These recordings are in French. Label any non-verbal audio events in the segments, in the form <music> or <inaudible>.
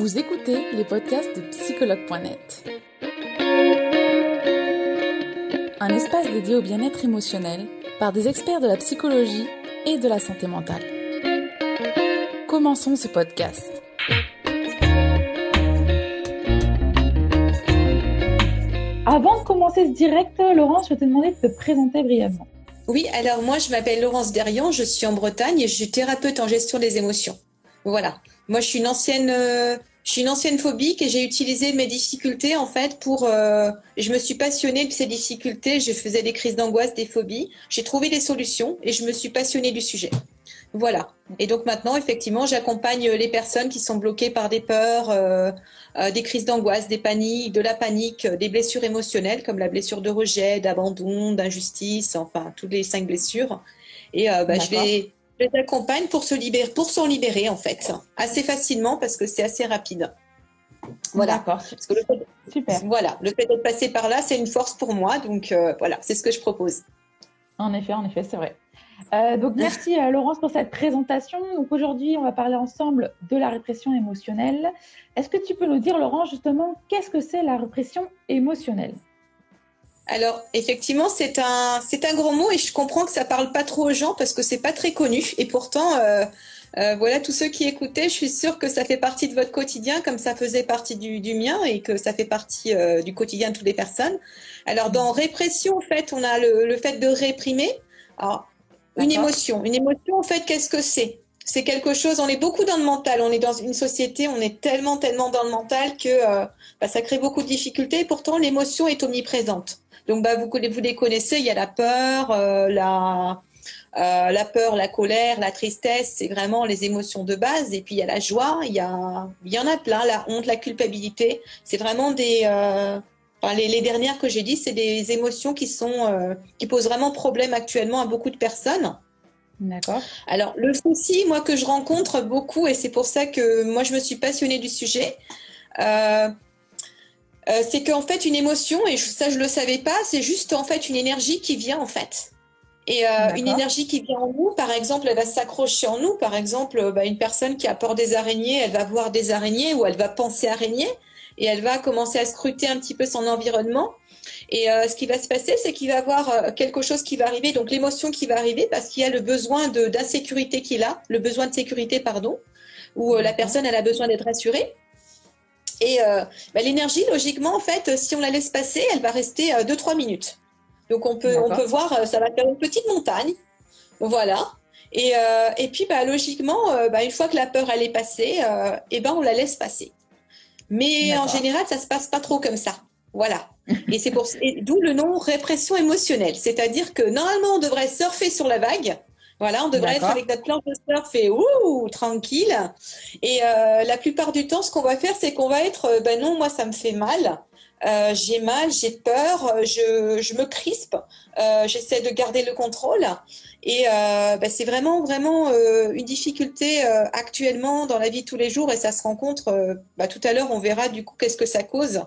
Vous écoutez les podcasts de psychologue.net. Un espace dédié au bien-être émotionnel par des experts de la psychologie et de la santé mentale. Commençons ce podcast. Avant de commencer ce direct, Laurence, je vais te demander de te présenter brièvement. Oui, alors moi je m'appelle Laurence Derian, je suis en Bretagne et je suis thérapeute en gestion des émotions. Voilà. Moi je suis une ancienne euh, je suis une ancienne phobique et j'ai utilisé mes difficultés en fait pour euh, je me suis passionnée de ces difficultés, je faisais des crises d'angoisse, des phobies, j'ai trouvé des solutions et je me suis passionnée du sujet. Voilà. Et donc maintenant, effectivement, j'accompagne les personnes qui sont bloquées par des peurs, euh, euh, des crises d'angoisse, des paniques, de la panique, des blessures émotionnelles comme la blessure de rejet, d'abandon, d'injustice, enfin toutes les cinq blessures. Et bah, je les, je les accompagne pour se libérer, pour s'en libérer en fait, assez facilement parce que c'est assez rapide. Voilà. D'accord. Super. Voilà, le fait d'être passé par là, c'est une force pour moi. Donc voilà, c'est ce que je propose. En effet, en effet, c'est vrai. Euh, donc merci à Laurence pour cette présentation. Donc aujourd'hui, on va parler ensemble de la répression émotionnelle. Est-ce que tu peux nous dire, Laurence, justement, qu'est-ce que c'est la répression émotionnelle? Alors effectivement, c'est un c'est un gros mot et je comprends que ça parle pas trop aux gens parce que c'est pas très connu et pourtant euh, euh, voilà tous ceux qui écoutaient, je suis sûre que ça fait partie de votre quotidien comme ça faisait partie du, du mien et que ça fait partie euh, du quotidien de toutes les personnes. Alors dans répression, en fait, on a le, le fait de réprimer. Alors une émotion. Une émotion, en fait, qu'est-ce que c'est? C'est quelque chose, on est beaucoup dans le mental, on est dans une société, on est tellement, tellement dans le mental que bah, ça crée beaucoup de difficultés. pourtant, l'émotion est omniprésente. Donc, bah, vous, vous les connaissez, il y a la peur, euh, la, euh, la peur, la colère, la tristesse, c'est vraiment les émotions de base. Et puis il y a la joie, il y, a, il y en a plein, la honte, la culpabilité. C'est vraiment des, les, dernières que j'ai dit, c'est des émotions qui sont euh, qui posent vraiment problème actuellement à beaucoup de personnes. D'accord. Alors le souci, moi que je rencontre beaucoup, et c'est pour ça que moi je me suis passionnée du sujet, euh, euh, c'est qu'en fait une émotion, et ça je le savais pas, c'est juste en fait une énergie qui vient en fait. Et une énergie qui vient en nous, par exemple, elle va s'accrocher en nous. Par exemple, bah, une personne qui a peur des araignées, elle va voir des araignées ou elle va penser araignées et elle va commencer à scruter un petit peu son environnement. Et euh, ce qui va se passer, c'est qu'il va avoir euh, quelque chose qui va arriver, donc l'émotion qui va arriver parce qu'il y a le besoin d'insécurité qu'il a, le besoin de sécurité, pardon, où euh, la personne elle a besoin d'être rassurée. Et bah, l'énergie, logiquement, en fait, si on la laisse passer, elle va rester 2-3 minutes. Donc on peut, on peut voir, ça va faire une petite montagne. Voilà. Et, et puis, bah, logiquement, bah, une fois que la peur elle est passée, eh ben, on la laisse passer. Mais en général, ça se passe pas trop comme ça. Voilà. <laughs> Et c'est pour d'où le nom répression émotionnelle. C'est-à-dire que normalement, on devrait surfer sur la vague. Voilà, on devrait être avec notre planche de surf et ouh, tranquille. Et euh, la plupart du temps, ce qu'on va faire, c'est qu'on va être, euh, ben non, moi, ça me fait mal. Euh, j'ai mal, j'ai peur, je, je, me crispe, euh, j'essaie de garder le contrôle. Et euh, bah, c'est vraiment, vraiment une difficulté actuellement dans la vie de tous les jours et ça se rencontre. Bah, tout à l'heure, on verra du coup qu'est-ce que ça cause.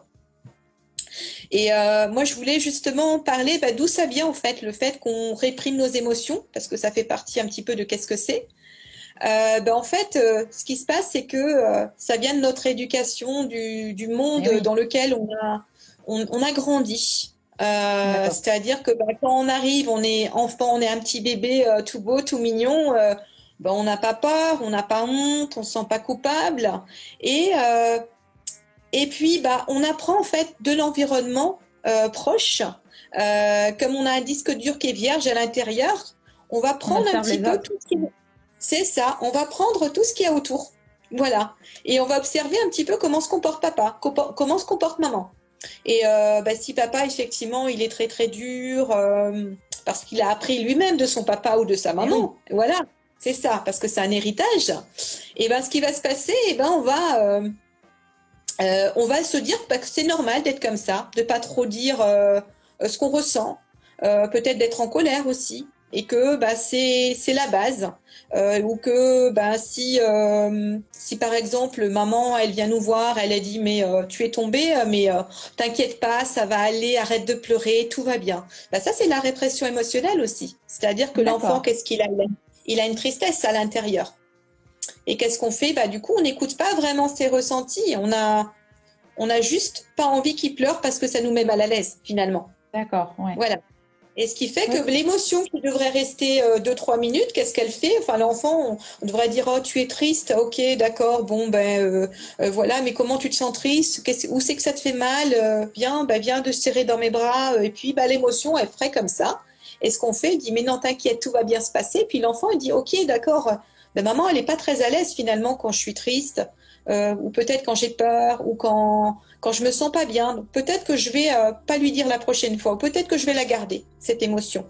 Et moi, je voulais justement parler bah, d'où ça vient en fait, le fait qu'on réprime nos émotions, parce que ça fait partie un petit peu de qu'est-ce que c'est. Bah, en fait, ce qui se passe, c'est que ça vient de notre éducation, du, du monde eh dans lequel on a, on, on a grandi. Euh, c'est-à-dire que bah, quand on arrive, on est enfant, on est un petit bébé euh, tout beau, tout mignon. Euh, on n'a pas peur, on n'a pas honte, on se sent pas coupable. Et et puis bah on apprend en fait de l'environnement proche. comme on a un disque dur qui est vierge à l'intérieur, on va prendre un petit peu tout ce qui c'est ça. On va prendre tout ce qu'il y a autour. Voilà. Et on va observer un petit peu comment se comporte papa, comment se comporte maman. Et euh, bah, si papa, effectivement, il est très très dur, euh, parce qu'il a appris lui-même de son papa ou de sa maman, eh voilà, c'est ça, parce que c'est un héritage. Et ben, ce qui va se passer, et ben, on va, euh, euh on va se dire que c'est normal d'être comme ça, de pas trop dire euh, ce qu'on ressent, peut-être d'être en colère aussi et que bah, c'est la base. Euh, ou que bah, si, euh, si par exemple maman elle vient nous voir, elle a dit mais euh, tu es tombée, mais euh, t'inquiète pas, ça va aller, arrête de pleurer, tout va bien. Bah, ça c'est la répression émotionnelle aussi. C'est-à-dire que l'enfant qu'est-ce qu'il a? Il a une tristesse à l'intérieur. Et qu'est-ce qu'on fait? Bah du coup, on n'écoute pas vraiment ses ressentis. On a, on a juste pas envie qu'il pleure parce que ça nous met mal à l'aise finalement. D'accord. Ouais. Voilà. Et ce qui fait que l'émotion qui devrait rester 2-3 euh, minutes, qu'est-ce qu'elle fait? Enfin, l'enfant, on, devrait dire Oh, tu es triste, ok, d'accord, bon, ben euh, euh, voilà, mais comment tu te sens triste? Où c'est que ça te fait mal? Viens, ben, viens de se serrer dans mes bras. Et puis, ben, l'émotion, elle ferait comme ça. Et ce qu'on fait, il dit Mais non, t'inquiète, tout va bien se passer. Puis l'enfant, il dit Ok, d'accord, ben, maman, elle n'est pas très à l'aise finalement quand je suis triste. ou peut-être quand j'ai peur, ou quand quand je me sens pas bien, peut-être que je vais euh, pas lui dire la prochaine fois, ou peut-être que je vais la garder, cette émotion.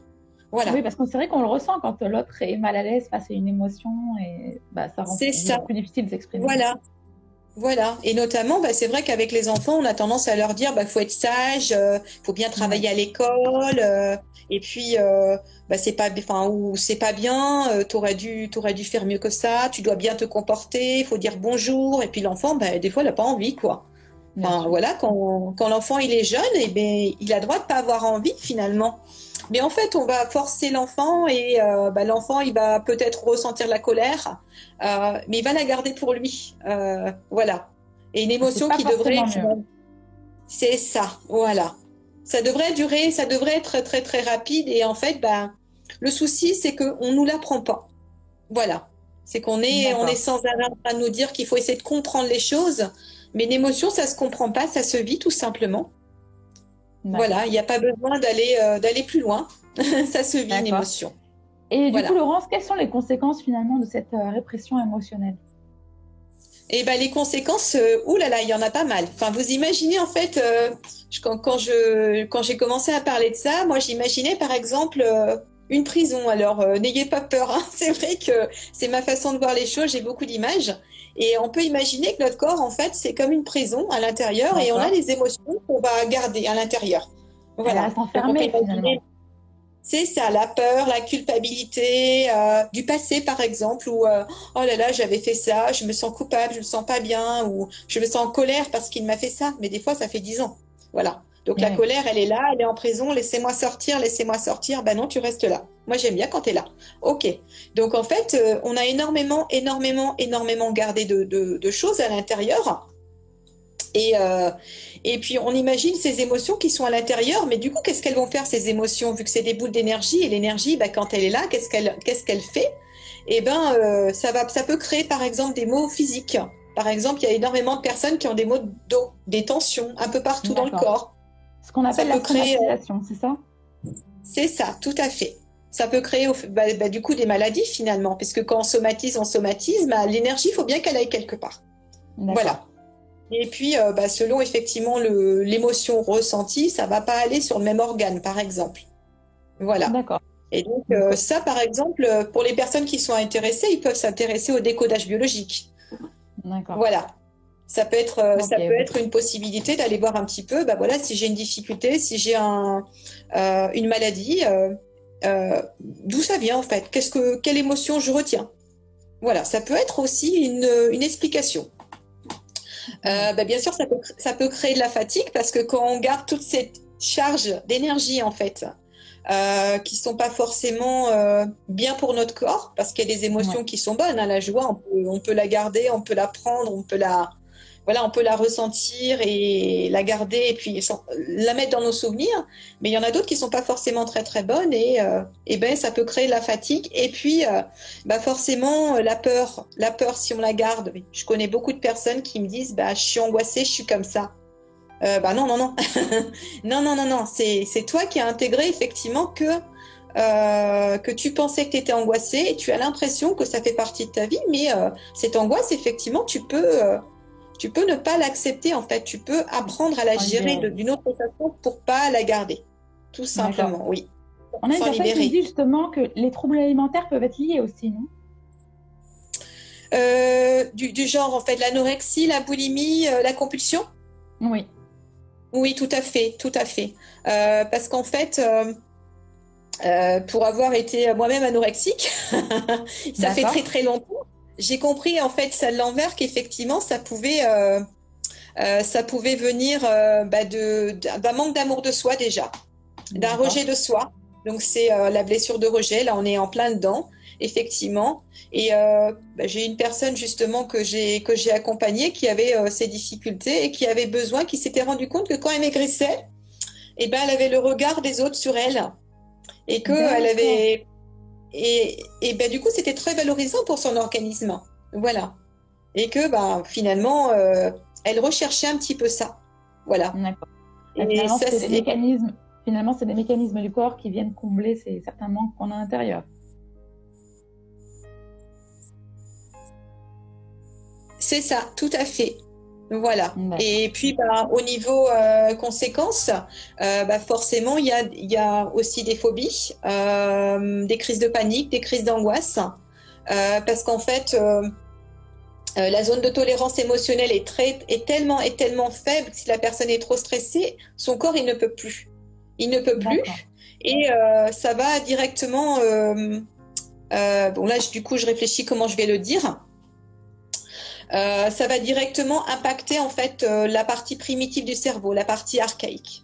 Voilà. Oui, parce que c'est vrai qu'on le ressent quand l'autre est mal à l'aise face à une émotion et bah, ça rend plus difficile de s'exprimer. Voilà. Voilà. Et notamment, bah, c'est vrai qu'avec les enfants, on a tendance à leur dire, bah, faut être sage, euh, faut bien travailler à l'école, euh, et puis, euh, bah, c'est pas, enfin, ou c'est pas bien, euh, t'aurais dû, t'aurais dû faire mieux que ça, tu dois bien te comporter, il faut dire bonjour, et puis l'enfant, bah, des fois, il a pas envie, quoi voilà, quand, quand l'enfant il est jeune, et eh ben, il a droit de pas avoir envie finalement. Mais en fait, on va forcer l'enfant et euh, bah, l'enfant il va peut-être ressentir la colère, euh, mais il va la garder pour lui. Euh, voilà. Et une émotion qui devrait. C'est ça, voilà. Ça devrait durer, ça devrait être très très rapide. Et en fait, bah, le souci c'est qu'on nous l'apprend pas. Voilà. C'est qu'on est, on est sans arrêt de nous dire qu'il faut essayer de comprendre les choses. Mais une émotion, ça se comprend pas, ça se vit tout simplement. Voilà, il n'y a pas besoin d'aller euh, d'aller plus loin. <laughs> ça se vit une émotion. Et du coup, Laurence, quelles sont les conséquences finalement de cette euh, répression émotionnelle? Eh ben, les conséquences, euh, oulala, il y en a pas mal. Enfin, vous imaginez en fait, quand, quand, je quand j'ai commencé à parler de ça, moi j'imaginais par exemple une prison. Alors n'ayez pas peur, hein. <laughs> c'est vrai que c'est ma façon de voir les choses. J'ai beaucoup d'images. Et on peut imaginer que notre corps, en fait, c'est comme une prison à l'intérieur et on a les émotions qu'on va garder à l'intérieur. Voilà. s'enfermer C'est ça, la peur, la culpabilité euh, du passé, par exemple, où euh, oh là là, j'avais fait ça, je me sens coupable, je me sens pas bien, ou je me sens en colère parce qu'il m'a fait ça. Mais des fois, ça fait dix ans. Voilà. Donc la colère, elle est là, elle est en prison, laissez-moi sortir, laissez-moi sortir. Ben non, tu restes là. Moi, j'aime bien quand tu es là. OK. Donc en fait, euh, on a énormément, énormément, énormément gardé de, choses à l'intérieur. Et, euh, et puis on imagine ces émotions qui sont à l'intérieur, mais du coup, qu'est-ce qu'elles vont faire ces émotions Vu que c'est des boules d'énergie, et l'énergie, ben, quand elle est là, qu'est-ce qu'elle qu'est-ce qu'elle fait? Eh ben, euh, ça, va, ça peut créer par exemple des maux physiques. Par exemple, il y a énormément de personnes qui ont des maux d'eau, des tensions un peu partout dans le corps. Ce qu'on appelle la somatisation, c'est ça? C'est ça, tout à fait. Ça peut créer bah, bah, du coup des maladies finalement, puisque quand on somatise, on somatise, bah, l'énergie, il faut bien qu'elle aille quelque part. Voilà. Et puis, euh, bah, selon effectivement l'émotion ressentie, ça va pas aller sur le même organe, par exemple. Voilà. D'accord. Et donc, euh, ça, par exemple, pour les personnes qui sont intéressées, ils peuvent s'intéresser au décodage biologique. D'accord. Voilà. Ça peut être, euh, ça peut être une possibilité d'aller voir un petit peu, bah voilà, si j'ai une difficulté, si j'ai un, euh, une maladie, euh, d'où ça vient en fait, qu'est-ce que, quelle émotion je retiens? Voilà, ça peut être aussi une, une explication. Bah, bien sûr, ça peut, ça peut créer de la fatigue parce que quand on garde toute cette charge d'énergie en fait, euh, qui sont pas forcément euh, bien pour notre corps parce qu'il y a des émotions qui sont bonnes. Hein, la joie, on peut, on peut, la garder, on peut la prendre, on peut la, voilà, on peut la ressentir et la garder et puis la mettre dans nos souvenirs. Mais il y en a d'autres qui sont pas forcément très très bonnes et, euh, et ben ça peut créer de la fatigue et puis euh, bah forcément euh, la peur, la peur si on la garde. Je connais beaucoup de personnes qui me disent bah je suis angoissée, je suis comme ça. Euh, bah non non non <laughs> non non non non c'est toi qui as intégré effectivement que euh, que tu pensais que tu étais angoissée et tu as l'impression que ça fait partie de ta vie, mais euh, cette angoisse, effectivement, tu peux, tu peux ne pas l'accepter en fait. Tu peux apprendre à la gérer d'une autre façon pour pas la garder. Tout simplement, oui. On a une dit justement que les troubles alimentaires peuvent être liés aussi, non? Euh, du, genre en fait l'anorexie, la boulimie, euh, la compulsion? Oui. Oui, tout à fait, tout à fait. Euh, parce qu'en fait, pour avoir été moi-même anorexique, <laughs> ça fait très très longtemps j'ai compris en fait ça l'envers qu'effectivement ça pouvait euh, euh, ça pouvait venir euh, bah, d'un manque d'amour de soi déjà, d'un rejet de soi. Donc c'est la blessure de rejet. Là on est en plein dedans. effectivement. Et bah, j'ai une personne justement que j'ai que j'ai accompagnée qui avait ces difficultés et qui avait besoin, qui s'était rendu compte que quand elle maigrissait, eh ben elle avait le regard des autres sur elle et que elle avait et, et ben du coup c'était très valorisant pour son organisme. Voilà. Et que ben finalement euh, elle recherchait un petit peu ça. Voilà. D'accord. Finalement, c'est des mécanismes. Finalement, des mécanismes du corps qui viennent combler ces certains manques qu'on a à l'intérieur. C'est ça, tout à fait. Voilà. Et puis, bah, au niveau euh, conséquences, euh, bah, forcément, il y a, y a, aussi des phobies, euh, des crises de panique, des crises d'angoisse, parce qu'en fait, la zone de tolérance émotionnelle est, très, est, tellement, est tellement faible que si la personne est trop stressée, son corps, il ne peut plus. Il ne peut plus. Et ça va directement... bon, là, du coup, je réfléchis comment je vais le dire. Euh, ça va directement impacter en fait euh, la partie primitive du cerveau, la partie archaïque.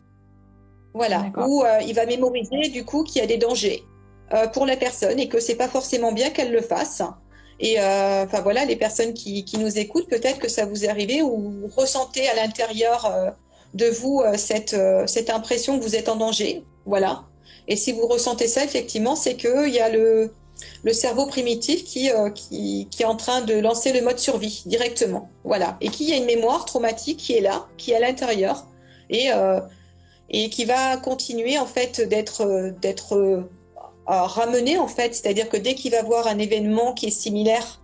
Voilà, où euh, il va mémoriser du coup qu'il y a des dangers pour la personne et que c'est pas forcément bien qu'elle le fasse. Et enfin voilà, les personnes qui, qui nous écoutent, peut-être que ça vous est arrivé ou vous ressentez à l'intérieur de vous cette, cette impression que vous êtes en danger. Voilà. Et si vous ressentez ça, effectivement, c'est qu'il y a le, le cerveau primitif euh, qui, qui, est en train de lancer le mode survie directement. Voilà. Et qui a une mémoire traumatique qui est là, qui est à l'intérieur et, euh, et qui va continuer en fait d'être euh, d'être ramené en fait. C'est-à-dire que dès qu'il va voir un événement qui est similaire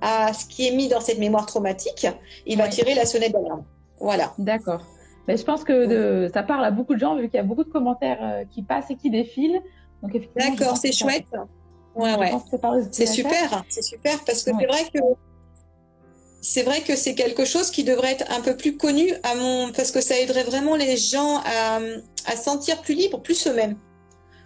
à ce qui est mis dans cette mémoire traumatique, il va tirer la sonnette d'alarme. Voilà. D'accord. Mais je pense que ça parle à beaucoup de gens vu qu'il y a beaucoup de commentaires qui passent et qui défilent. D'accord, c'est chouette. Ouais, ouais. C'est super, c'est super parce que c'est vrai que c'est vrai que c'est quelque chose qui devrait être un peu plus connu à mon parce que ça aiderait vraiment les gens à, à sentir plus libres, plus eux-mêmes.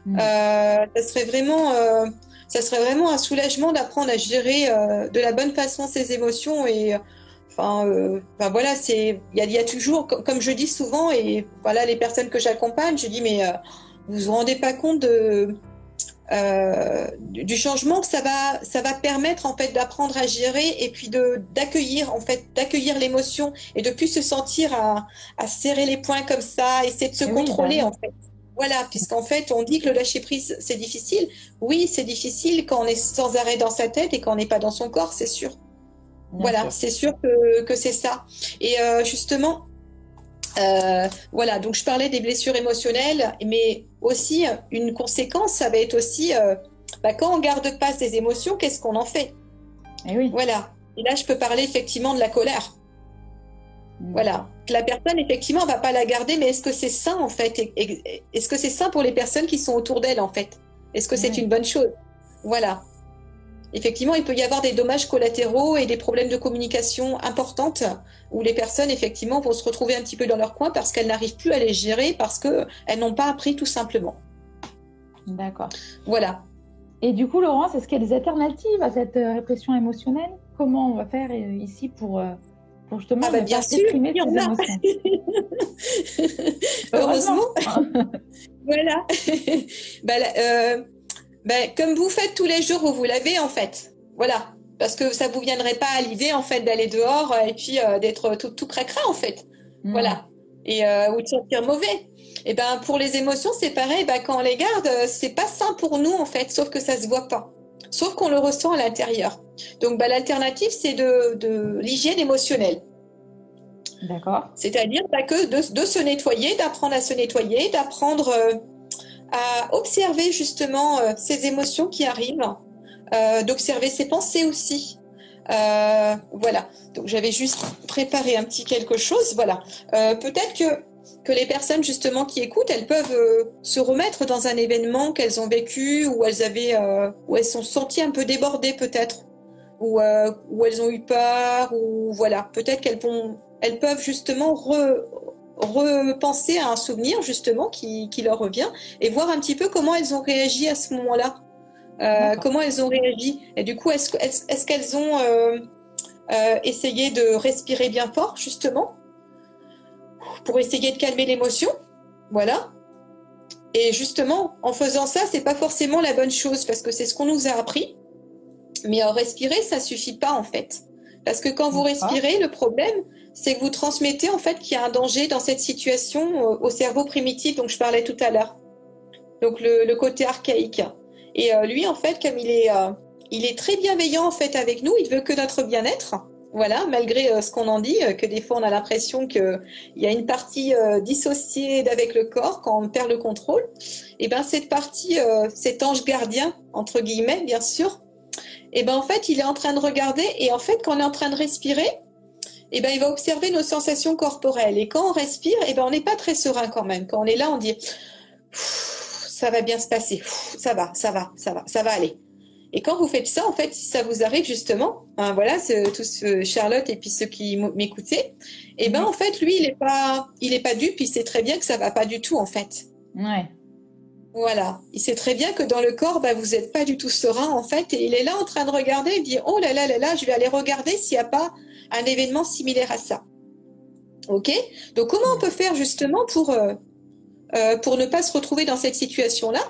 Mm. Euh, ça serait vraiment euh, ça serait vraiment un soulagement d'apprendre à gérer euh, de la bonne façon ses émotions et enfin, euh, voilà c'est il y a, y a, toujours comme je dis souvent et voilà les personnes que j'accompagne je dis mais euh, vous vous rendez pas compte de euh, du changement que ça va, ça va permettre en fait d'apprendre à gérer et puis de d'accueillir en fait d'accueillir l'émotion et de plus se sentir à, à, serrer les poings comme ça, essayer de se contrôler bah en fait. Voilà, puisqu'en fait on dit que le lâcher prise c'est difficile. Oui, c'est difficile quand on est sans arrêt dans sa tête et quand on n'est pas dans son corps, c'est sûr. voilà, c'est sûr que, que c'est ça. Et euh, justement, euh, voilà, donc je parlais des blessures émotionnelles, mais aussi une conséquence, ça va être aussi euh, bah, quand on garde pas ses émotions, qu'est-ce qu'on en fait? Et eh oui. Voilà. Et là, je peux parler effectivement de la colère. Mm. Voilà. La personne, effectivement, va pas la garder, mais est-ce que c'est sain en fait? Est-ce que c'est sain pour les personnes qui sont autour d'elle en fait? Est-ce que c'est une bonne chose? Voilà effectivement, il peut y avoir des dommages collatéraux et des problèmes de communication importantes où les personnes, effectivement, vont se retrouver un petit peu dans leur coin parce qu'elles n'arrivent plus à les gérer parce qu'elles n'ont pas appris tout simplement. D'accord. Voilà. Et du coup, Laurence, est-ce qu'il y a des alternatives à cette euh, répression émotionnelle? Comment on va faire euh, ici pour, euh, pour justement ah bah bien sûr, il y en a. <laughs> <laughs> Heureusement. <laughs> voilà. bah, euh, ben, comme vous faites tous les jours où vous l'avez en fait. Voilà. Parce que ça vous viendrait pas à l'idée en fait d'aller dehors euh, et puis euh, d'être tout, tout cracra en fait. Hmm. Voilà. Et euh, ou de sentir mauvais. Et ben pour les émotions c'est pareil. Ben, quand on les garde c'est pas sain pour nous en fait, sauf que ça se voit pas. Sauf qu'on le ressent à l'intérieur. Donc ben, l'alternative c'est de, de l'hygiène émotionnelle. D'accord. C'est-à-dire ben, que de, de, se nettoyer, d'apprendre à se nettoyer, d'apprendre à observer justement euh, ces émotions qui arrivent, euh, d'observer ses pensées aussi. Euh, voilà. Donc j'avais juste préparé un petit quelque chose. Voilà. Peut-être que que les personnes justement qui écoutent, elles peuvent se remettre dans un événement qu'elles ont vécu ou elles avaient, où elles sont senties un peu débordées peut-être, ou où elles ont eu peur, ou voilà, peut-être qu'elles vont, elles peuvent justement re, repenser à un souvenir justement qui, qui, leur revient et voir un petit peu comment elles ont réagi à ce moment-là. Euh, comment elles ont réagi. Et du coup est-ce est qu'elles ont euh, euh, essayé de respirer bien fort justement pour essayer de calmer l'émotion voilà. Et justement en faisant ça c'est pas forcément la bonne chose parce que c'est ce qu'on nous a appris. Mais respirer, ça suffit pas en fait. Parce que quand vous respirez, le problème, c'est que vous transmettez en fait qu'il y a un danger dans cette situation au cerveau primitif dont je parlais tout à l'heure. Donc le, côté archaïque. Et euh, lui, en fait, comme il est, euh, il est très bienveillant en fait avec nous, il veut que notre bien-être. Voilà, malgré euh, ce qu'on en dit, que des fois on a l'impression qu'il y a une partie dissociée d'avec le corps quand on perd le contrôle. Et ben cette partie, cet ange gardien entre guillemets, bien sûr, et ben en fait il est en train de regarder et en fait quand on est en train de respirer, et ben il va observer nos sensations corporelles. Et quand on respire, et ben on n'est pas très serein quand même. Quand on est là, on dit ça va bien se passer, ça va, ça va, ça va, ça va aller. Et quand vous faites ça, en fait, si ça vous arrive justement, hein, voilà, tous Charlotte et puis ceux qui m'écoutaient, eh ben en fait, lui, il est pas, il est pas dupe, il sait très bien que ça va pas du tout en fait. Ouais. Voilà, il sait très bien que dans le corps, bah, vous n'êtes pas du tout serein en fait, et il est là en train de regarder, il dit oh là là là là, je vais aller regarder s'il n'y a pas un événement similaire à ça. Ok? Donc comment on peut faire justement pour euh, euh, pour ne pas se retrouver dans cette situation-là,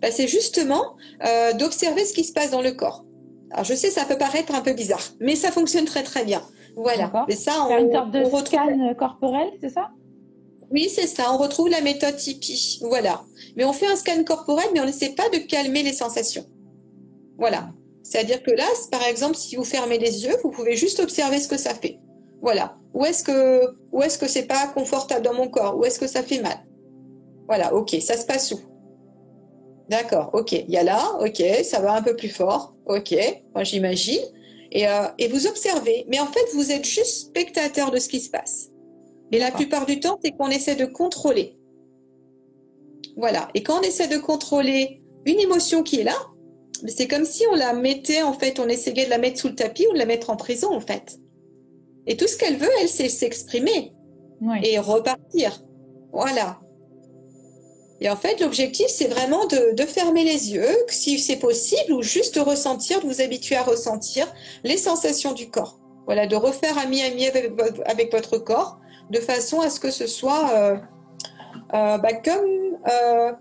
bah, c'est justement euh, d'observer ce qui se passe dans le corps. Alors je sais, ça peut paraître un peu bizarre, mais ça fonctionne très très bien. Voilà. Mais ça, on, une sorte de scan corporel, c'est ça? Oui, c'est ça. On retrouve la méthode Tipeee. Voilà. Mais on fait un scan corporel, mais on n'essaie pas de calmer les sensations. Voilà. C'est-à-dire que là, par exemple, si vous fermez les yeux, vous pouvez juste observer ce que ça fait. Voilà. Où est-ce que, où est-ce que c'est pas confortable dans mon corps? Où est-ce que ça fait mal? Voilà, ok, ça se passe où? D'accord, ok, il y a là, ok, ça va un peu plus fort, ok, moi j'imagine. Et, euh, et, vous observez, mais en fait, vous êtes juste spectateur de ce qui se passe. Et la plupart du temps, c'est qu'on essaie de contrôler. Voilà, et quand on essaie de contrôler une émotion qui est là, c'est comme si on la mettait, en fait, on essayait de la mettre sous le tapis ou de la mettre en prison, en fait. Et tout ce qu'elle veut, elle, c'est s'exprimer et repartir. Voilà. Et en fait, l'objectif, c'est vraiment de, fermer les yeux, si c'est possible, ou juste de ressentir, de vous habituer à ressentir les sensations du corps. Voilà, de refaire ami-ami avec, avec, votre corps, de façon à ce que ce soit euh, euh, bah, comme, euh,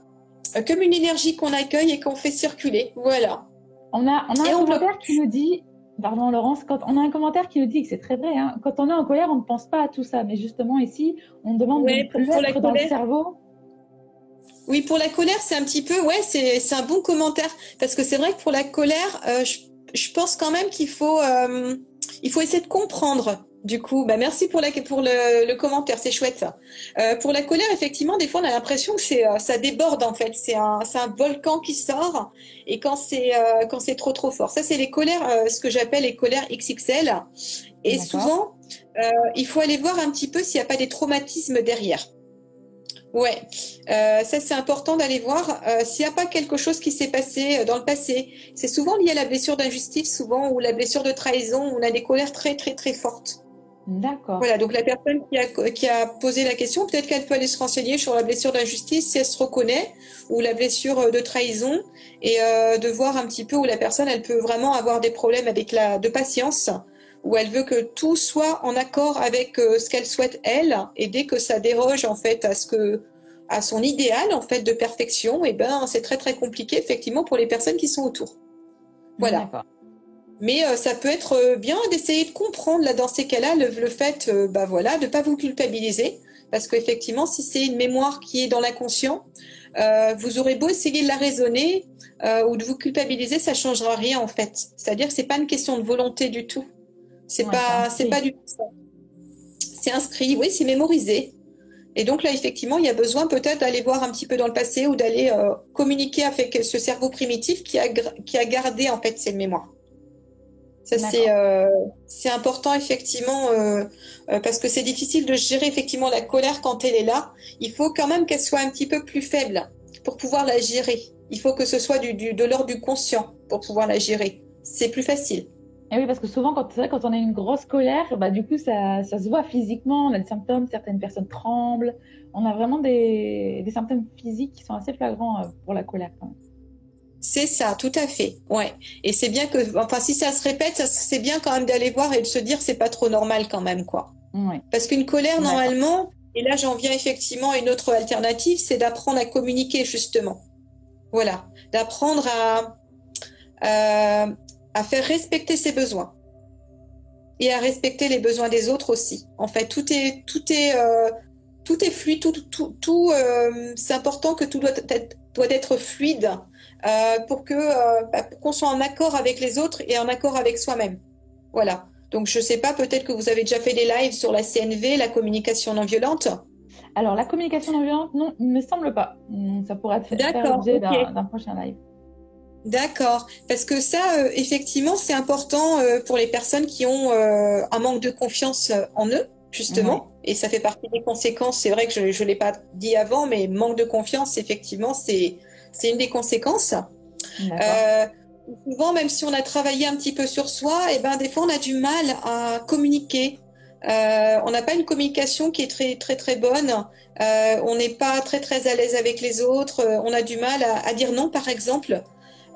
comme une énergie qu'on accueille et qu'on fait circuler. Voilà. On a, on a un commentaire qui nous dit, pardon Laurence, quand on a un commentaire qui nous dit que c'est très vrai, hein, quand on est en colère, on ne pense pas à tout ça, mais justement ici, on demande de ne plus être dans le cerveau oui, pour la colère, c'est un petit peu, ouais, c'est un bon commentaire parce que c'est vrai que pour la colère, euh, je, pense quand même qu'il faut, euh, il faut essayer de comprendre. Du coup, bah merci pour la pour le, le commentaire, c'est chouette. Euh, pour la colère, effectivement, des fois on a l'impression que c'est ça déborde en fait, c'est un c'est un volcan qui sort et quand c'est quand c'est trop trop fort. Ça c'est les colères, ce que j'appelle les colères XXL. Et souvent, il faut aller voir un petit peu s'il n'y a pas des traumatismes derrière. Ouais, euh, ça c'est important d'aller voir euh, s'il n'y a pas quelque chose qui s'est passé euh, dans le passé. C'est souvent lié à la blessure d'injustice, souvent ou la blessure de trahison. On a des colères très très très fortes. D'accord. Voilà, donc la personne qui a, qui a posé la question, peut-être qu'elle peut aller se renseigner sur la blessure d'injustice si elle se reconnaît ou la blessure de trahison et de voir un petit peu où la personne elle peut vraiment avoir des problèmes avec la de patience où elle veut que tout soit en accord avec euh, ce qu'elle souhaite elle, et dès que ça déroge en fait à ce que à son idéal en fait de perfection, et eh ben c'est très très compliqué effectivement pour les personnes qui sont autour. Voilà. Mais euh, ça peut être euh, bien d'essayer de comprendre là dans ces cas-là le, fait, bah voilà, de pas vous culpabiliser, parce qu'effectivement si c'est une mémoire qui est dans l'inconscient, vous aurez beau essayer de la raisonner ou de vous culpabiliser, ça changera rien en fait. C'est-à-dire que c'est pas une question de volonté du tout. C'est pas, c'est pas du tout ça. C'est inscrit, oui, c'est mémorisé. Et donc là, effectivement, il y a besoin peut-être d'aller voir un petit peu dans le passé ou d'aller euh, communiquer avec ce cerveau primitif qui a, qui a gardé en fait ces mémoires. Ça, c'est, euh, c'est important effectivement euh, parce que c'est difficile de gérer effectivement la colère quand elle est là. Il faut quand même qu'elle soit un petit peu plus faible pour pouvoir la gérer. Il faut que ce soit du, du de l'ordre du conscient pour pouvoir la gérer. C'est plus facile. Et oui, parce que souvent, quand, quand on a une grosse colère, bah, du coup, ça, ça, se voit physiquement. On a des symptômes, certaines personnes tremblent. On a vraiment des, des symptômes physiques qui sont assez flagrants euh, pour la colère. C'est ça, tout à fait. Ouais. Et c'est bien que, enfin, si ça se répète, c'est bien quand même d'aller voir et de se dire c'est pas trop normal quand même, quoi. Ouais. Parce qu'une colère, normalement, et là j'en viens effectivement à une autre alternative, c'est d'apprendre à communiquer justement. Voilà, d'apprendre à, euh, à faire respecter ses besoins et à respecter les besoins des autres aussi. En fait, tout est, tout est, euh, tout est fluide, tout, tout, tout euh, c'est important que tout doit être, doit être fluide euh, pour que euh, bah, pour qu'on soit en accord avec les autres et en accord avec soi-même. Voilà. Donc je sais pas, peut-être que vous avez déjà fait des lives sur la CNV, la communication non violente. Alors la communication non violente, non, il me semble pas. Hmm, ça pourrait être l'objet okay. d'un prochain live. D'accord, parce que ça, euh, effectivement, c'est important euh, pour les personnes qui ont euh, un manque de confiance en eux, justement, et ça fait partie des conséquences. C'est vrai que je ne l'ai pas dit avant, mais manque de confiance, effectivement, c'est c'est une des conséquences. souvent, même si on a travaillé un petit peu sur soi, et eh ben des fois on a du mal à communiquer. on n'a pas une communication qui est très très très bonne. on n'est pas très très à l'aise avec les autres. on a du mal à, à dire non, par exemple.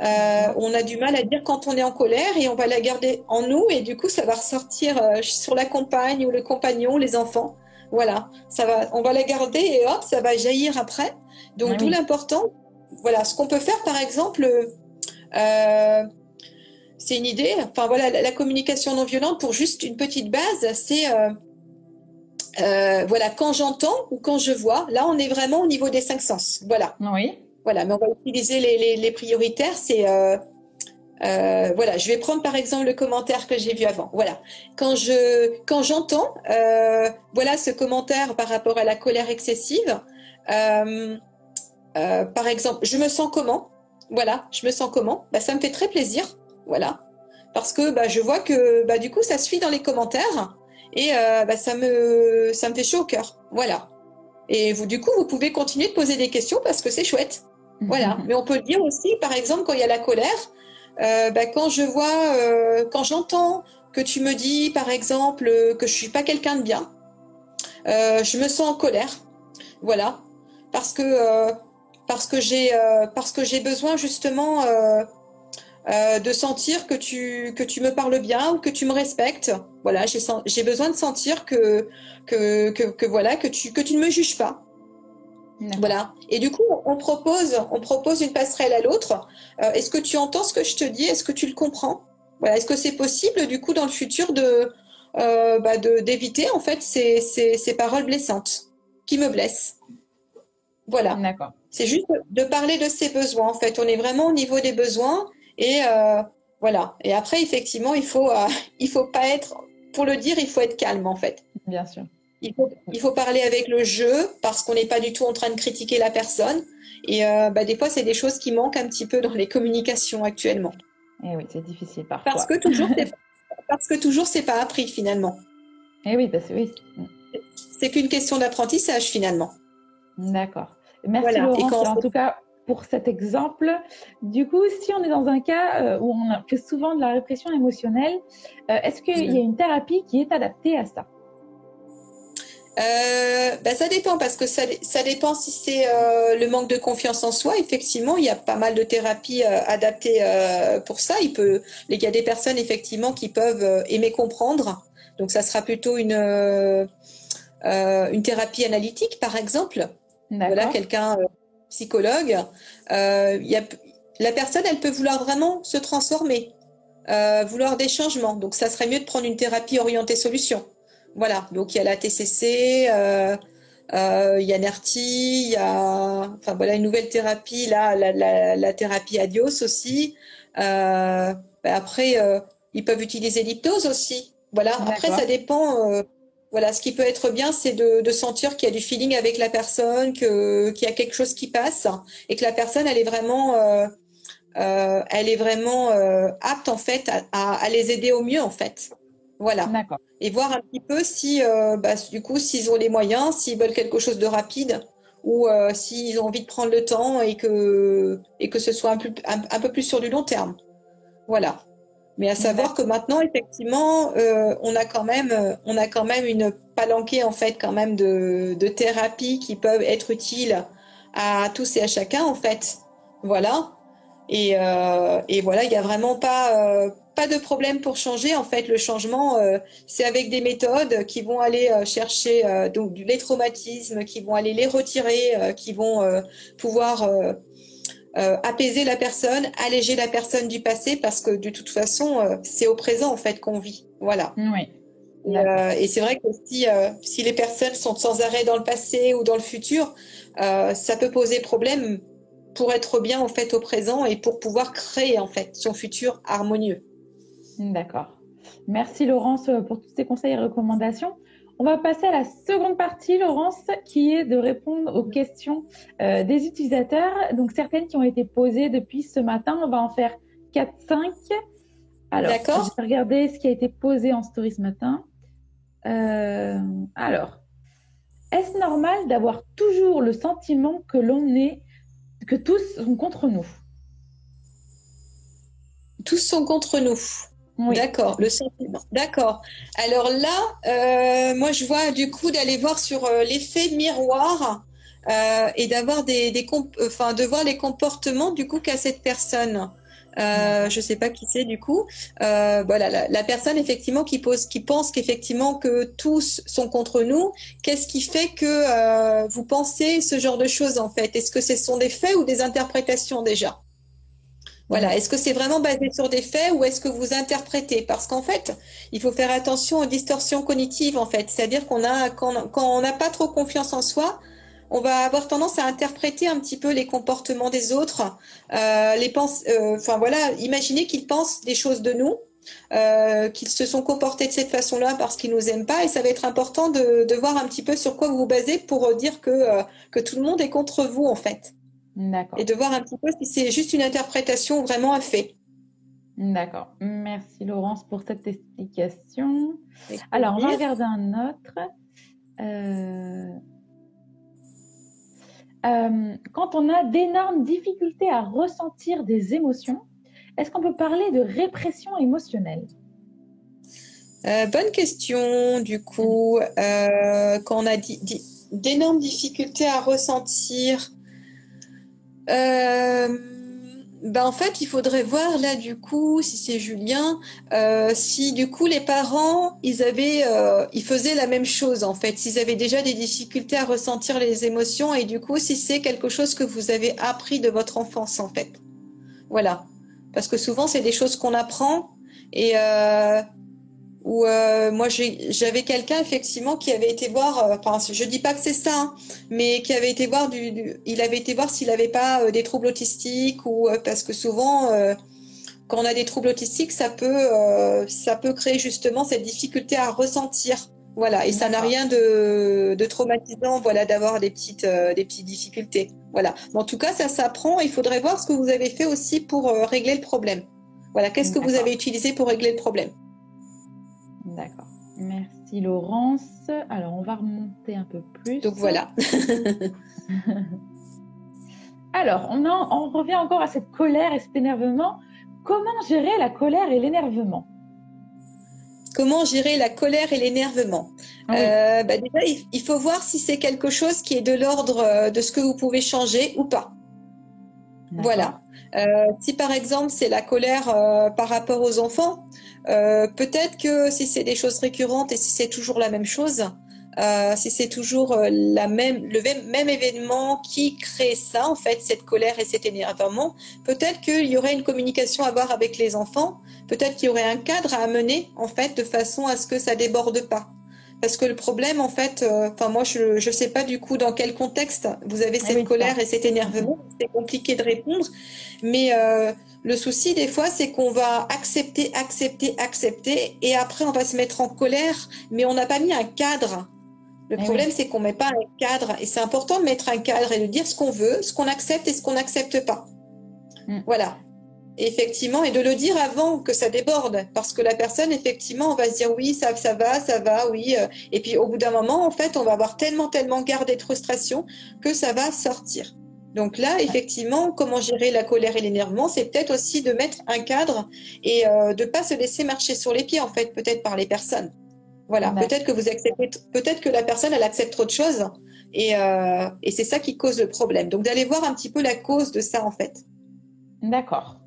Euh, on a du mal à dire quand on est en colère et on va la garder en nous et du coup ça va ressortir euh, sur la compagne ou le compagnon, les enfants. Voilà, ça va, on va la garder et hop, ça va jaillir après. Donc ah d'où l'important. Voilà, ce qu'on peut faire par exemple, euh, c'est une idée. Enfin voilà, la, la, communication non violente pour juste une petite base, c'est voilà quand j'entends ou quand je vois. Là, on est vraiment au niveau des cinq sens. Voilà. Oui. Voilà, mais on va utiliser les, les, les prioritaires. C'est euh, euh, voilà, je vais prendre par exemple le commentaire que j'ai vu avant. Voilà, quand je quand j'entends euh, voilà ce commentaire par rapport à la colère excessive, euh, par exemple, je me sens comment? Voilà, je me sens comment? Bah, ça me fait très plaisir. Voilà, parce que bah, je vois que bah, du coup ça suit dans les commentaires et euh, bah, ça me ça me fait chaud au cœur. Voilà. Et vous, du coup, vous pouvez continuer de poser des questions parce que c'est chouette. Voilà. Mais on peut le dire aussi, par exemple, quand il y a la colère, euh, bah, quand je vois, euh, quand j'entends que tu me dis, par exemple, que je suis pas quelqu'un de bien, euh, je me sens en colère. Voilà. Parce que parce que j'ai euh, parce que j'ai besoin justement euh, de sentir que tu que tu me parles bien ou que tu me respectes. Voilà, j'ai j'ai besoin de sentir que que, que que voilà que tu que tu ne me juges pas. Voilà. Et du coup, on propose, on propose une passerelle à l'autre. Euh, est-ce que tu entends ce que je te dis? Est-ce que tu le comprends? Voilà. Est-ce que c'est possible, du coup, dans le futur, de euh, bah, d'éviter en fait ces, ces, ces, paroles blessantes qui me blessent? Voilà. D'accord. C'est juste de parler de ses besoins. En fait, on est vraiment au niveau des besoins et euh, voilà. Et après, effectivement, il faut, euh, <laughs> il faut pas être, pour le dire, il faut être calme en fait. Bien sûr. Il faut, il faut parler avec le jeu parce qu'on n'est pas du tout en train de critiquer la personne. Et euh, bah, des fois, c'est des choses qui manquent un petit peu dans les communications actuellement. Et eh oui, c'est difficile parfois. Parce que toujours, c'est, parce que toujours, c'est pas appris finalement. Et eh oui, parce que oui. C'est qu'une question d'apprentissage finalement. D'accord. Merci voilà. Laurence, en tout cas pour cet exemple. Du coup, si on est dans un cas euh, où on fait souvent de la répression émotionnelle, euh, est-ce qu'il y a une thérapie qui est adaptée à ça? Euh, bah, ça dépend parce que ça, ça dépend si c'est euh, le manque de confiance en soi. Effectivement, il y a pas mal de thérapies euh, adaptées euh, pour ça. Il peut, il y a des personnes effectivement qui peuvent euh, aimer comprendre. Donc, ça sera plutôt une euh, une thérapie analytique, par exemple. Voilà, quelqu'un psychologue. il y a, la personne, elle peut vouloir vraiment se transformer, vouloir des changements. Donc, ça serait mieux de prendre une thérapie orientée solution. Voilà, donc il y a la TCC, euh, euh, il y a NERTI, il y a enfin voilà une nouvelle thérapie là, la, la, la thérapie Adios aussi. Euh, ben après, euh, ils peuvent utiliser l'hypnose aussi. Voilà. Après, ça dépend. Euh, voilà, ce qui peut être bien, c'est de, de, sentir qu'il y a du feeling avec la personne, que qu'il y a quelque chose qui passe et que la personne, elle est vraiment, euh, elle est vraiment apte en fait à, à, à les aider au mieux en fait. Voilà. Et voir un petit peu si, euh, bah, du coup, s'ils ont les moyens, s'ils veulent quelque chose de rapide ou euh, s'ils ont envie de prendre le temps et que, et que ce soit un, plus, un, un peu plus sur du long terme. Voilà. Mais à savoir que maintenant, effectivement, euh, on a quand même, on a quand même une palanquée en fait, quand même de, thérapies qui peuvent être utiles à tous et à chacun en fait. Voilà. Et, euh, voilà, il n'y a vraiment pas, euh, pas de problème pour changer. En fait, le changement, euh, c'est avec des méthodes qui vont aller euh, chercher euh, donc les traumatismes, qui vont aller les retirer, qui vont pouvoir apaiser la personne, alléger la personne du passé, parce que de toute façon, c'est au présent en fait qu'on vit. Voilà. Oui. Et, c'est vrai que si, si les personnes sont sans arrêt dans le passé ou dans le futur, ça peut poser problème pour être bien en fait au présent et pour pouvoir créer en fait son futur harmonieux. D'accord. Merci Laurence pour tous ces conseils et recommandations. On va passer à la seconde partie, Laurence, qui est de répondre aux questions euh, des utilisateurs. Donc certaines qui ont été posées depuis ce matin, on va en faire 4-5. Alors, je vais regarder ce qui a été posé en story ce matin. Euh, alors, est-ce normal d'avoir toujours le sentiment que l'on est que tous sont contre nous? Tous sont contre nous. D'accord, le sentiment. D'accord. Alors là, euh, moi je vois du coup d'aller voir sur euh, l'effet miroir euh, et d'avoir des, des enfin de voir les comportements du coup qu'a cette personne. Euh, je sais pas qui c'est du coup. Euh, voilà, la, personne effectivement qui pose, qui pense qu'effectivement que tous sont contre nous. Qu'est-ce qui fait que euh, vous pensez ce genre de choses en fait? Est-ce que ce sont des faits ou des interprétations déjà? Voilà. Est-ce que c'est vraiment basé sur des faits ou est-ce que vous interprétez? Parce qu'en fait, il faut faire attention aux distorsions cognitives en fait. C'est-à-dire qu'on a quand, on n'a pas trop confiance en soi, on va avoir tendance à interpréter un petit peu les comportements des autres, euh, les pense, euh, voilà, imaginer qu'ils pensent des choses de nous, euh, qu'ils se sont comportés de cette façon-là parce qu'ils nous aiment pas, et ça va être important de, voir un petit peu sur quoi vous vous basez pour dire que que tout le monde est contre vous en fait. Et de voir un petit peu si c'est juste une interprétation ou vraiment un fait. D'accord. Merci Laurence pour cette explication. Alors, on va regarder un autre. Euh, quand on a d'énormes difficultés à ressentir des émotions, est-ce qu'on peut parler de répression émotionnelle? Euh, Bonne question, du coup. Euh, quand on a d'énormes difficultés à ressentir, ben, en fait, il faudrait voir là du coup, si c'est Julien, euh, si du coup les parents, ils avaient, euh, ils faisaient la même chose en fait, s'ils avaient déjà des difficultés à ressentir les émotions et du coup, si c'est quelque chose que vous avez appris de votre enfance en fait. Voilà, parce que souvent c'est des choses qu'on apprend et euh, où euh, moi j'avais quelqu'un effectivement qui avait été voir, euh, enfin je dis pas que c'est ça, hein, mais qui avait été voir du, il avait été voir s'il avait pas euh, des troubles autistiques ou euh, parce que souvent quand on a des troubles autistiques ça peut ça peut créer justement cette difficulté à ressentir, voilà. Et ça n'a rien de, de, traumatisant voilà d'avoir des petites des petites difficultés, voilà. Mais en tout cas ça s'apprend, il faudrait voir ce que vous avez fait aussi pour régler le problème. Voilà, qu'est-ce que vous avez utilisé pour régler le problème? D'accord. Merci Laurence. Alors, on va remonter un peu plus. Donc voilà. <laughs> Alors, on, on revient encore à cette colère et cet énervement. Comment gérer la colère et l'énervement? Comment gérer la colère et l'énervement? Euh, bah, Déjà, il faut voir si c'est quelque chose qui est de l'ordre euh, de ce que vous pouvez changer ou pas. Voilà. Euh, si par exemple c'est la colère par rapport aux enfants, euh, peut-être que si c'est des choses récurrentes et si c'est toujours la même chose, euh, si c'est toujours euh, la même, le même, événement qui crée ça, en fait, cette colère et cet énervement, peut-être qu'il y aurait une communication à avoir avec les enfants, peut-être qu'il y aurait un cadre à amener, en fait, de façon à ce que ça déborde pas. Parce que le problème, en fait, enfin moi, je ne sais pas du coup dans quel contexte vous avez ah cette colère et cet énervement. C'est compliqué de répondre, mais le souci, des fois, c'est qu'on va accepter, accepter, accepter, et après, on va se mettre en colère, mais on n'a pas mis un cadre. Le eh problème, c'est qu'on ne met pas un cadre, et c'est important de mettre un cadre et de dire ce qu'on veut, ce qu'on accepte et ce qu'on n'accepte pas. Mm. Voilà. Effectivement, et de le dire avant que ça déborde, parce que la personne, effectivement, on va se dire oui, ça, ça va, ça va, oui. Euh, et puis, au bout d'un moment, en fait, on va avoir tellement, tellement gardé de frustration que ça va sortir. Donc là, effectivement, comment gérer la colère et l'énervement, c'est peut-être aussi de mettre un cadre et euh, de pas se laisser marcher sur les pieds, en fait, peut-être par les personnes. Voilà, peut-être que vous acceptez, peut-être que la personne, elle accepte trop de choses et, euh, et c'est ça qui cause le problème. Donc d'aller voir un petit peu la cause de ça, en fait. D'accord.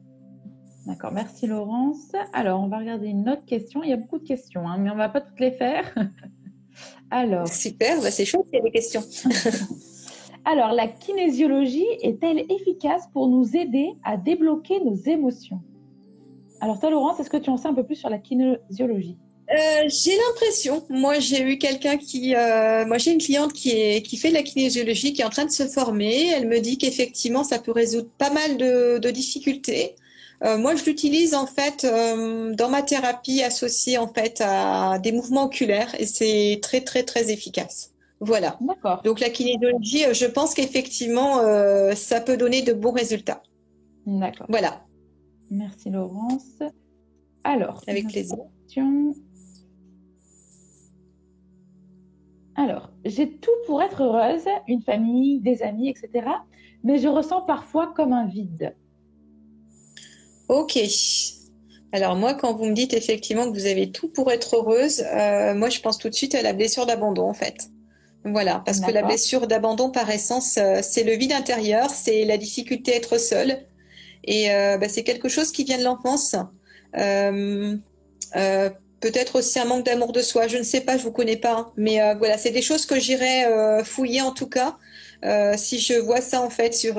D'accord, merci Laurence. Alors, on va regarder une autre question. Il y a beaucoup de questions, hein, mais on ne va pas toutes les faire. <laughs> Alors. Super, bah, c'est chouette, il y a des questions. <laughs> Alors, la kinésiologie est-elle efficace pour nous aider à débloquer nos émotions? Alors, toi, Laurence, est-ce que tu en sais un peu plus sur la kinésiologie? Euh, j'ai l'impression. Moi, j'ai eu quelqu'un qui, euh, moi, j'ai une cliente qui est qui fait de la kinésiologie, qui est en train de se former. Elle me dit qu'effectivement, ça peut résoudre pas mal de, de difficultés. Euh, moi, je l'utilise en fait euh, dans ma thérapie associée en fait à des mouvements oculaires et c'est très très très efficace. Voilà. D'accord. Donc la kinésiologie, euh, je pense qu'effectivement, ça peut donner de bons résultats. D'accord. Voilà. Merci Laurence. Alors, avec plaisir. Alors, j'ai tout pour être heureuse, une famille, des amis, etc. Mais je ressens parfois comme un vide. Ok. Alors moi, quand vous me dites effectivement que vous avez tout pour être heureuse, euh, moi je pense tout de suite à la blessure d'abandon en fait. Voilà, parce que la blessure d'abandon par essence, euh, c'est le vide intérieur, c'est la difficulté à être seule, et euh, bah, c'est quelque chose qui vient de l'enfance. Peut-être aussi un manque d'amour de soi, je ne sais pas, je vous connais pas, hein. mais voilà, c'est des choses que j'irai fouiller en tout cas. si je vois ça en fait sur,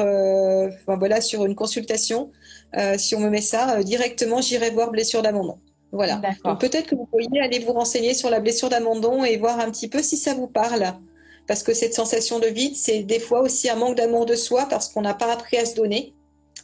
voilà, sur une consultation, euh, si on me met ça, euh, directement, j'irai voir blessure d'abandon. Voilà. Donc peut-être que vous pourriez aller vous renseigner sur la blessure d'abandon et voir un petit peu si ça vous parle. Parce que cette sensation de vide, c'est des fois aussi un manque d'amour de soi parce qu'on n'a pas appris à se donner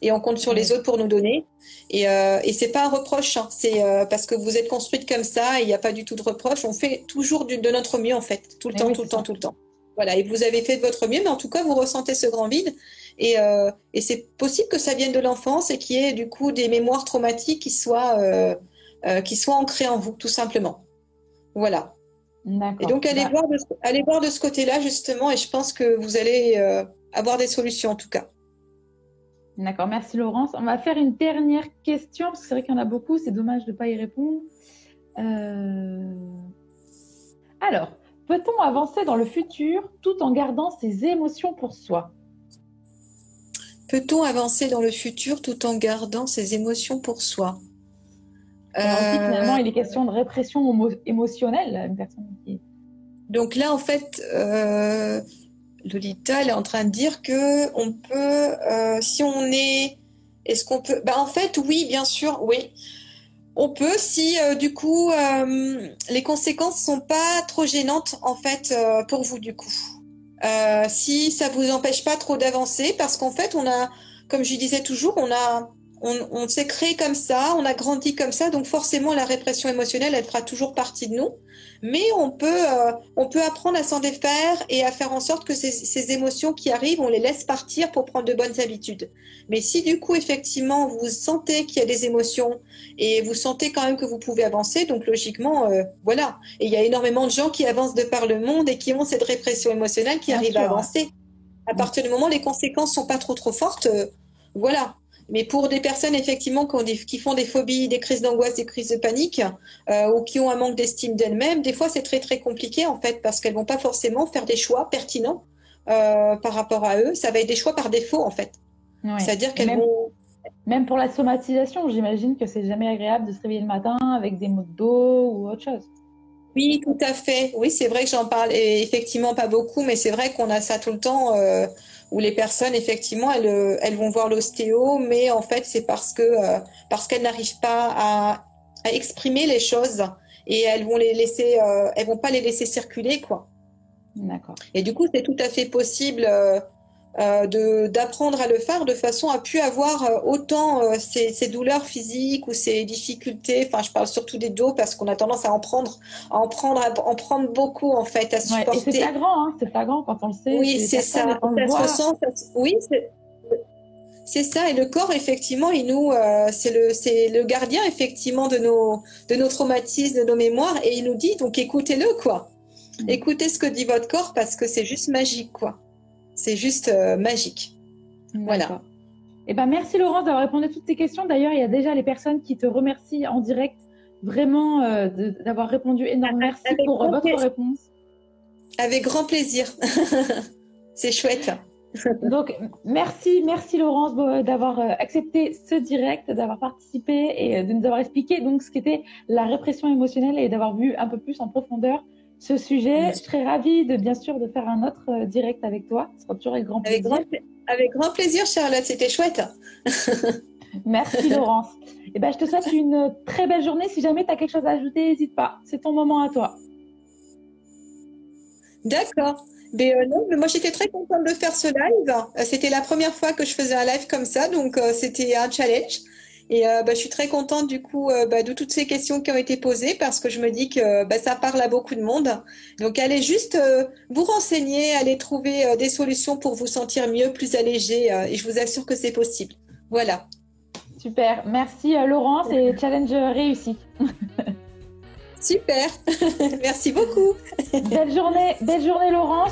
et on compte sur les autres pour nous donner. Et, euh, et c'est pas un reproche, hein. c'est euh, parce que vous êtes construite comme ça et il n'y a pas du tout de reproche. On fait toujours de notre mieux en fait, tout le temps, tout le temps, tout le temps. Voilà, et vous avez fait de votre mieux, mais en tout cas, vous ressentez ce grand vide. Et, euh, et c'est possible que ça vienne de l'enfance et qu'il y ait du coup des mémoires traumatiques qui soient, euh, euh, qui soient ancrées en vous, tout simplement. Voilà. Et donc, allez, bah voir de, allez voir de ce côté-là, justement, et je pense que vous allez avoir des solutions, en tout cas. D'accord, merci Laurence. On va faire une dernière question, parce que c'est vrai qu'il y en a beaucoup, c'est dommage de ne pas y répondre. Alors, peut-on avancer dans le futur tout en gardant ses émotions pour soi? Peut-on avancer dans le futur tout en gardant ses émotions pour soi? Finalement, il est question de répression émotionnelle. Une personne qui... Donc là, en fait, euh, Lolita, elle est en train de dire que on peut, euh, si on est, est-ce qu'on peut bah, En fait, oui, bien sûr, oui. On peut si euh, du coup euh, les conséquences sont pas trop gênantes en fait euh, pour vous du coup. Euh, si ça vous empêche pas trop d'avancer, parce qu'en fait, on a, comme je disais toujours, on a, on, on s'est créé comme ça, on a grandi comme ça, donc forcément la répression émotionnelle, elle fera toujours partie de nous mais on peut, euh, on peut apprendre à s'en défaire et à faire en sorte que ces, ces, émotions qui arrivent, on les laisse partir pour prendre de bonnes habitudes. Mais si du coup, effectivement, vous sentez qu'il y a des émotions et vous sentez quand même que vous pouvez avancer, donc logiquement, euh, voilà. Et il y a énormément de gens qui avancent de par le monde et qui ont cette répression émotionnelle qui arrive à avancer. À partir du moment où les conséquences sont pas trop trop fortes, euh, voilà. Mais pour des personnes effectivement qui, font des phobies, des crises d'angoisse, des crises de panique, euh, ou qui ont un manque d'estime d'elles-mêmes, des fois c'est très très compliqué en fait parce qu'elles vont pas forcément faire des choix pertinents euh, par rapport à eux. Ça va être des choix par défaut en fait. C'est-à-dire qu'elles vont même pour la somatisation, j'imagine que c'est jamais agréable de se réveiller le matin avec des maux de dos ou autre chose. Oui, tout à fait. Oui, c'est vrai que j'en parle effectivement pas beaucoup, mais c'est vrai qu'on a ça tout le temps. Euh, où les personnes effectivement elles, euh, elles vont voir l'ostéo, mais en fait c'est parce que euh, parce qu'elles n'arrivent pas à, à, exprimer les choses et elles vont les laisser, euh, elles vont pas les laisser circuler quoi. D'accord. Et du coup c'est tout à fait possible euh, d'apprendre à le faire de façon à plus avoir euh, autant euh, ces, ces, douleurs physiques ou ces difficultés. Enfin, je parle surtout des dos parce qu'on a tendance à en prendre, à en prendre, à en prendre beaucoup en fait, à supporter. Ouais, c'est flagrant, hein, c'est flagrant quand on le sait. Oui, c'est ça. Ça se. Ça, oui, c'est ça. Et le corps, effectivement, il nous, euh, c'est le, c'est le gardien effectivement de nos, de nos traumatismes, de nos mémoires, et il nous dit donc écoutez-le quoi. Mmh. Écoutez ce que dit votre corps parce que c'est juste magique quoi. C'est juste euh, magique. Voilà. Eh ben, merci Laurence d'avoir répondu à toutes tes questions. D'ailleurs, il y a déjà les personnes qui te remercient en direct vraiment euh, d'avoir répondu énormément. Merci Avec pour votre plaisir. réponse. Avec grand plaisir. <laughs> C'est chouette. Donc, merci, merci Laurence d'avoir euh, accepté ce direct, d'avoir participé et de nous avoir expliqué donc ce qu'était la répression émotionnelle et d'avoir vu un peu plus en profondeur ce sujet. Je serais ravie de bien sûr de faire un autre euh, direct avec toi. Ce sera toujours avec grand plaisir. Avec grand, avec grand plaisir, Charlotte. C'était chouette. <laughs> <laughs> Merci Laurence. Et eh ben, je te souhaite une très belle journée. Si jamais tu as quelque chose à ajouter, n'hésite pas. C'est ton moment à toi. D'accord. Mais euh, non, mais moi j'étais très contente de faire ce live. Euh, c'était la première fois que je faisais un live comme ça, donc euh, c'était un challenge. Et bah, je suis très contente du coup bah, de toutes ces questions qui ont été posées parce que je me dis que bah, ça parle à beaucoup de monde. Donc allez juste vous renseigner, allez trouver des solutions pour vous sentir mieux, plus allégé. et je vous assure que c'est possible. Voilà. Super. Merci Laurence et challenge réussi. <laughs> Super. <laughs> Merci beaucoup. Belle journée, belle journée Laurence.